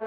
Na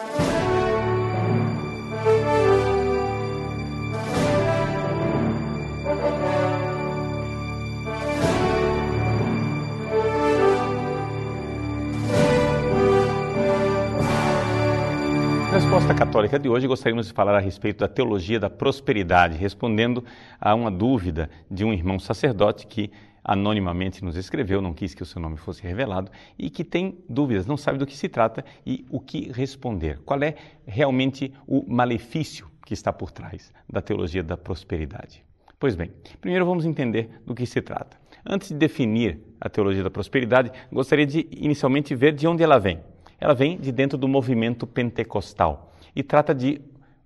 resposta católica de hoje, gostaríamos de falar a respeito da teologia da prosperidade, respondendo a uma dúvida de um irmão sacerdote que anonimamente nos escreveu, não quis que o seu nome fosse revelado e que tem dúvidas, não sabe do que se trata e o que responder. Qual é realmente o malefício que está por trás da teologia da prosperidade? Pois bem, primeiro vamos entender do que se trata. Antes de definir a teologia da prosperidade, gostaria de inicialmente ver de onde ela vem ela vem de dentro do movimento pentecostal e trata de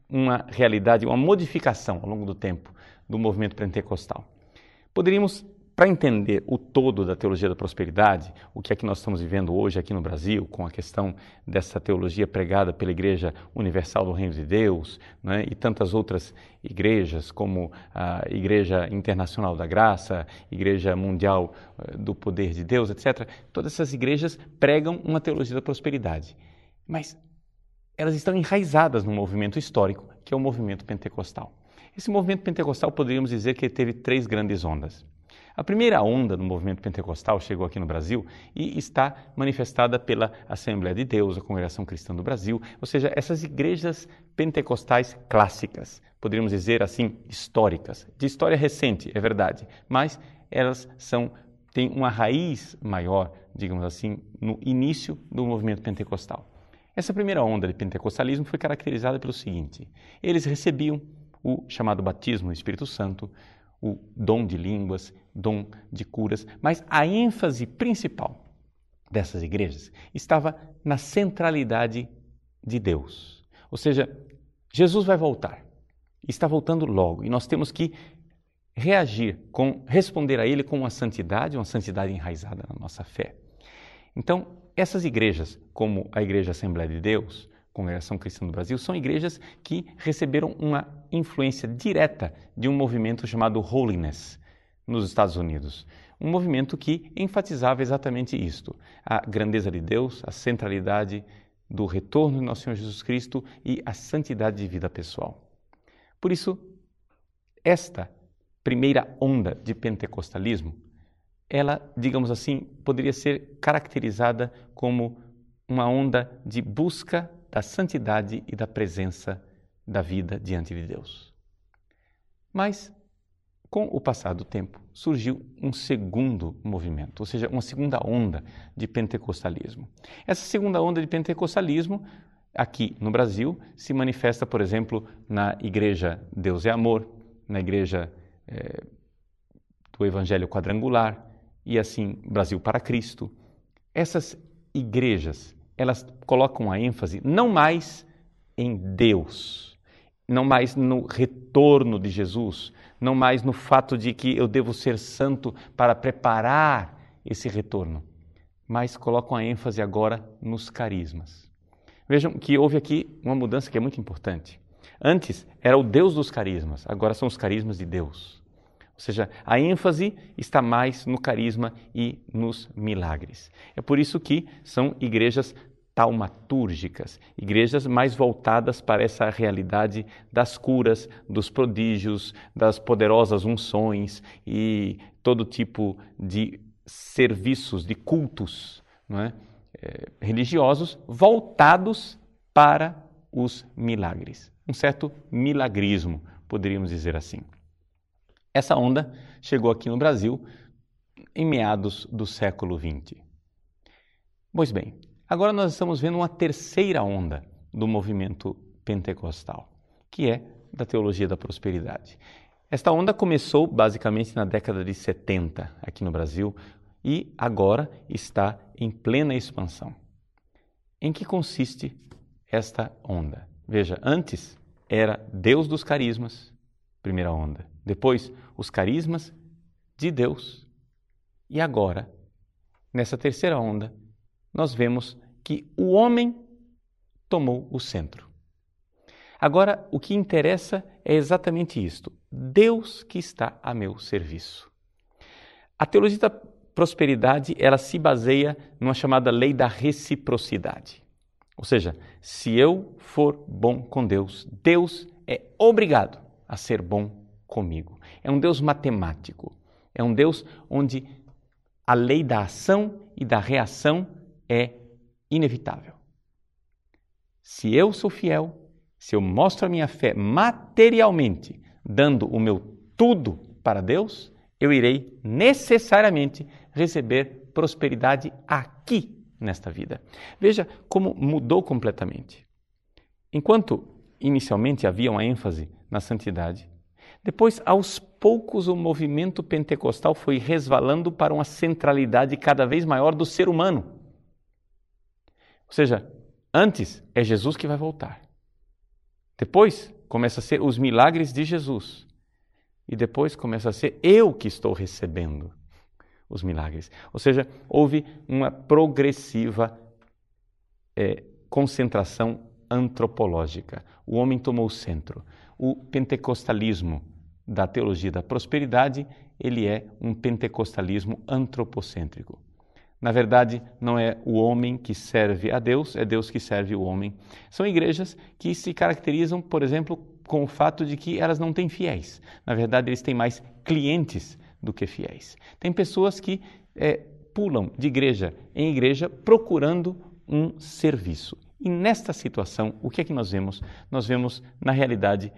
uma realidade, uma modificação ao longo do tempo do movimento pentecostal. Poderíamos, para entender o todo da teologia da prosperidade, o que é que nós estamos vivendo hoje aqui no Brasil, com a questão dessa teologia pregada pela Igreja Universal do Reino de Deus né, e tantas outras igrejas, como a Igreja Internacional da Graça, Igreja Mundial eh, do Poder de Deus, etc. Todas essas igrejas pregam uma teologia da prosperidade. Mas elas estão enraizadas num movimento histórico, que é o movimento pentecostal. Esse movimento pentecostal poderíamos dizer que teve três grandes ondas. A primeira onda do movimento pentecostal chegou aqui no Brasil e está manifestada pela Assembleia de Deus, a Congregação Cristã do Brasil, ou seja, essas igrejas pentecostais clássicas, poderíamos dizer assim, históricas, de história recente, é verdade, mas elas são têm uma raiz maior, digamos assim, no início do movimento pentecostal. Essa primeira onda de pentecostalismo foi caracterizada pelo seguinte: eles recebiam o chamado batismo do Espírito Santo, o dom de línguas, dom de curas, mas a ênfase principal dessas igrejas estava na centralidade de Deus. Ou seja, Jesus vai voltar, está voltando logo, e nós temos que reagir, com responder a Ele com uma santidade, uma santidade enraizada na nossa fé. Então, essas igrejas, como a Igreja Assembleia de Deus, Congregação Cristã do Brasil, são igrejas que receberam uma influência direta de um movimento chamado Holiness nos Estados Unidos. Um movimento que enfatizava exatamente isto: a grandeza de Deus, a centralidade do retorno de nosso Senhor Jesus Cristo e a santidade de vida pessoal. Por isso, esta primeira onda de pentecostalismo, ela, digamos assim, poderia ser caracterizada como uma onda de busca da santidade e da presença da vida diante de Deus. Mas, com o passar do tempo, surgiu um segundo movimento, ou seja, uma segunda onda de pentecostalismo. Essa segunda onda de pentecostalismo, aqui no Brasil, se manifesta, por exemplo, na Igreja Deus é Amor, na Igreja é, do Evangelho Quadrangular e assim Brasil para Cristo. Essas igrejas elas colocam a ênfase não mais em Deus, não mais no retorno de Jesus, não mais no fato de que eu devo ser santo para preparar esse retorno, mas colocam a ênfase agora nos carismas. Vejam que houve aqui uma mudança que é muito importante. Antes era o Deus dos carismas, agora são os carismas de Deus. Ou seja, a ênfase está mais no carisma e nos milagres. É por isso que são igrejas taumatúrgicas, igrejas mais voltadas para essa realidade das curas, dos prodígios, das poderosas unções e todo tipo de serviços, de cultos é? É, religiosos voltados para os milagres. Um certo milagrismo, poderíamos dizer assim. Essa onda chegou aqui no Brasil em meados do século XX. Pois bem, agora nós estamos vendo uma terceira onda do movimento pentecostal, que é da teologia da prosperidade. Esta onda começou basicamente na década de 70 aqui no Brasil e agora está em plena expansão. Em que consiste esta onda? Veja, antes era Deus dos carismas, primeira onda. Depois, os carismas de Deus. E agora, nessa terceira onda, nós vemos que o homem tomou o centro. Agora, o que interessa é exatamente isto: Deus que está a meu serviço. A teologia da prosperidade, ela se baseia numa chamada lei da reciprocidade. Ou seja, se eu for bom com Deus, Deus é obrigado a ser bom comigo. É um Deus matemático. É um Deus onde a lei da ação e da reação é inevitável. Se eu sou fiel, se eu mostro a minha fé materialmente, dando o meu tudo para Deus, eu irei necessariamente receber prosperidade aqui nesta vida. Veja como mudou completamente. Enquanto inicialmente havia uma ênfase na santidade, depois, aos poucos, o movimento pentecostal foi resvalando para uma centralidade cada vez maior do ser humano. Ou seja, antes é Jesus que vai voltar. Depois começa a ser os milagres de Jesus. E depois começa a ser eu que estou recebendo os milagres. Ou seja, houve uma progressiva é, concentração antropológica. O homem tomou o centro. O pentecostalismo da teologia da prosperidade, ele é um pentecostalismo antropocêntrico. Na verdade, não é o homem que serve a Deus, é Deus que serve o homem. São igrejas que se caracterizam, por exemplo, com o fato de que elas não têm fiéis. Na verdade, eles têm mais clientes do que fiéis. Tem pessoas que é, pulam de igreja em igreja procurando um serviço. E nesta situação, o que é que nós vemos? Nós vemos, na realidade,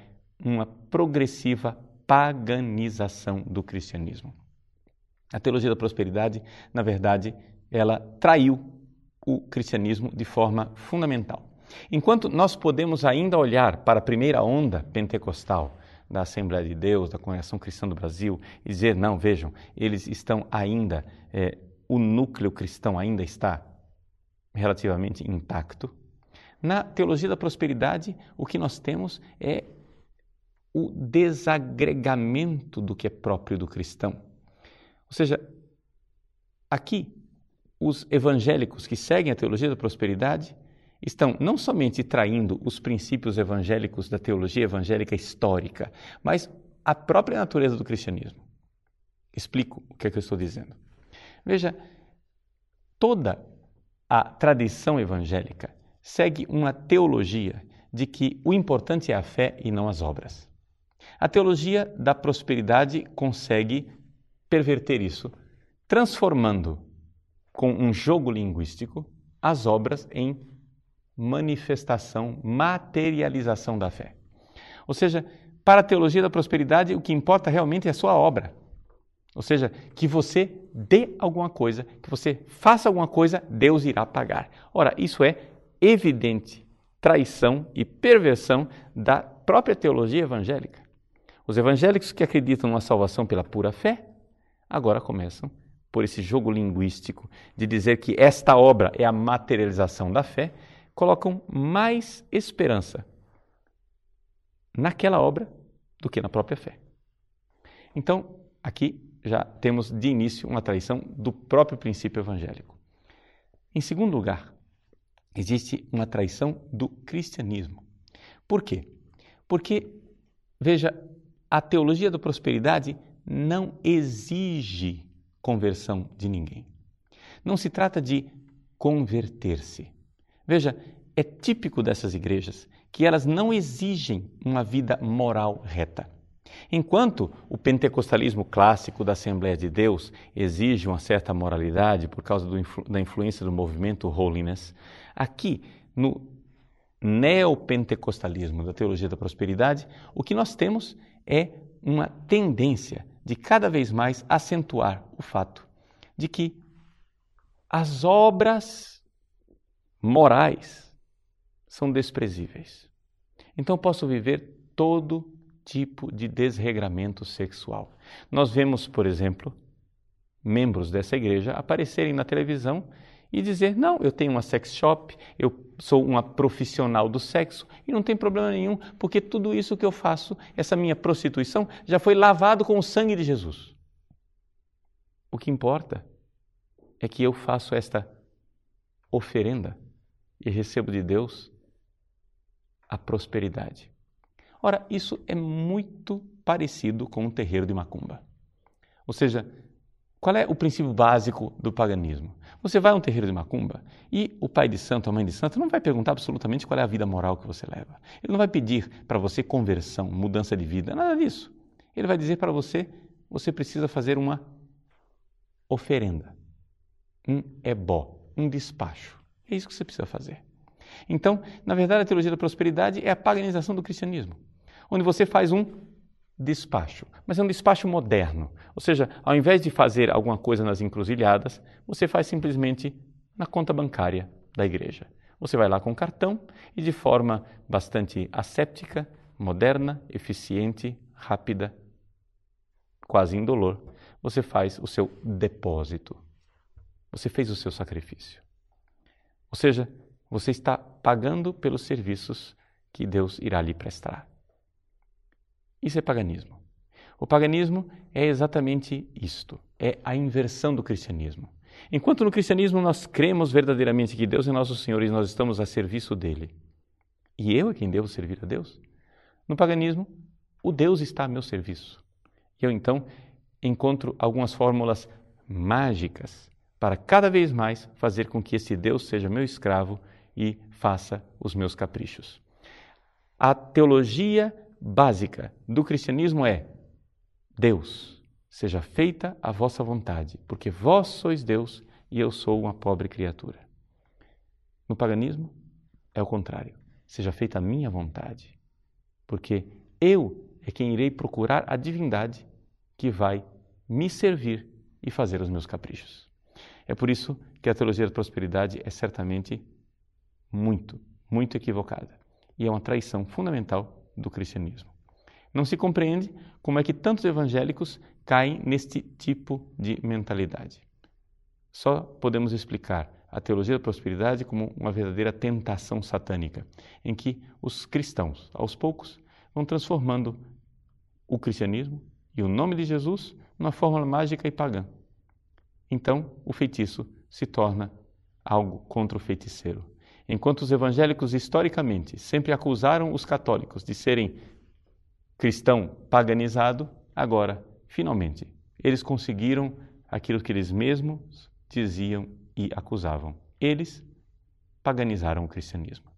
uma progressiva paganização do cristianismo. A teologia da prosperidade, na verdade, ela traiu o cristianismo de forma fundamental. Enquanto nós podemos ainda olhar para a primeira onda pentecostal da Assembleia de Deus, da Congregação Cristã do Brasil, e dizer: não, vejam, eles estão ainda, é, o núcleo cristão ainda está relativamente intacto. Na teologia da prosperidade, o que nós temos é o desagregamento do que é próprio do cristão. Ou seja, aqui, os evangélicos que seguem a teologia da prosperidade estão não somente traindo os princípios evangélicos da teologia evangélica histórica, mas a própria natureza do cristianismo. Explico o que, é que eu estou dizendo. Veja, toda a tradição evangélica segue uma teologia de que o importante é a fé e não as obras. A teologia da prosperidade consegue perverter isso, transformando com um jogo linguístico as obras em manifestação, materialização da fé. Ou seja, para a teologia da prosperidade, o que importa realmente é a sua obra. Ou seja, que você dê alguma coisa, que você faça alguma coisa, Deus irá pagar. Ora, isso é evidente traição e perversão da própria teologia evangélica. Os evangélicos que acreditam numa salvação pela pura fé, agora começam por esse jogo linguístico de dizer que esta obra é a materialização da fé, colocam mais esperança naquela obra do que na própria fé. Então, aqui já temos de início uma traição do próprio princípio evangélico. Em segundo lugar, existe uma traição do cristianismo. Por quê? Porque, veja, a teologia da prosperidade não exige conversão de ninguém. Não se trata de converter-se. Veja, é típico dessas igrejas que elas não exigem uma vida moral reta. Enquanto o pentecostalismo clássico da Assembleia de Deus exige uma certa moralidade por causa influ da influência do movimento holiness, aqui no neopentecostalismo da teologia da prosperidade, o que nós temos é uma tendência de cada vez mais acentuar o fato de que as obras morais são desprezíveis. Então posso viver todo tipo de desregramento sexual. Nós vemos, por exemplo, membros dessa igreja aparecerem na televisão e dizer: não, eu tenho uma sex shop, eu sou uma profissional do sexo e não tem problema nenhum, porque tudo isso que eu faço, essa minha prostituição, já foi lavado com o sangue de Jesus. O que importa é que eu faço esta oferenda e recebo de Deus a prosperidade. Ora, isso é muito parecido com um terreiro de macumba. Ou seja, Qual é o princípio básico do paganismo? Você vai a um terreiro de macumba e o pai de santo, a mãe de santo, não vai perguntar absolutamente qual é a vida moral que você leva. Ele não vai pedir para você conversão, mudança de vida, nada disso. Ele vai dizer para você, você precisa fazer uma oferenda, um ebó, um despacho. É isso que você precisa fazer. Então, na verdade, a teologia da prosperidade é a paganização do cristianismo, onde você faz um despacho, mas é um despacho moderno. Ou seja, ao invés de fazer alguma coisa nas encruzilhadas, você faz simplesmente na conta bancária da igreja. Você vai lá com o cartão e de forma bastante asséptica, moderna, eficiente, rápida, quase indolor, você faz o seu depósito. Você fez o seu sacrifício. Ou seja, você está pagando pelos serviços que Deus irá lhe prestar. Isso é paganismo. O paganismo é exatamente isto: é a inversão do cristianismo. Enquanto no cristianismo nós cremos verdadeiramente que Deus é nosso Senhor e nós estamos a serviço dele, e eu é quem devo servir a Deus, no paganismo, o Deus está a meu serviço. Eu então encontro algumas fórmulas mágicas para cada vez mais fazer com que esse Deus seja meu escravo e faça os meus caprichos. A teologia básica do cristianismo é: Deus, seja feita a vossa vontade, porque vós sois Deus e eu sou uma pobre criatura. No paganismo é o contrário: seja feita a minha vontade, porque eu é quem irei procurar a divindade que vai me servir e fazer os meus caprichos. É por isso que a teologia da prosperidade é certamente muito, muito equivocada e é uma traição fundamental do cristianismo. Não se compreende como é que tantos evangélicos caem neste tipo de mentalidade. Só podemos explicar a teologia da prosperidade como uma verdadeira tentação satânica, em que os cristãos, aos poucos, vão transformando o cristianismo e o nome de Jesus numa fórmula mágica e pagã. Então, o feitiço se torna algo contra o feiticeiro. Enquanto os evangélicos historicamente sempre acusaram os católicos de serem cristão paganizado, agora, finalmente, eles conseguiram aquilo que eles mesmos diziam e acusavam. Eles paganizaram o cristianismo.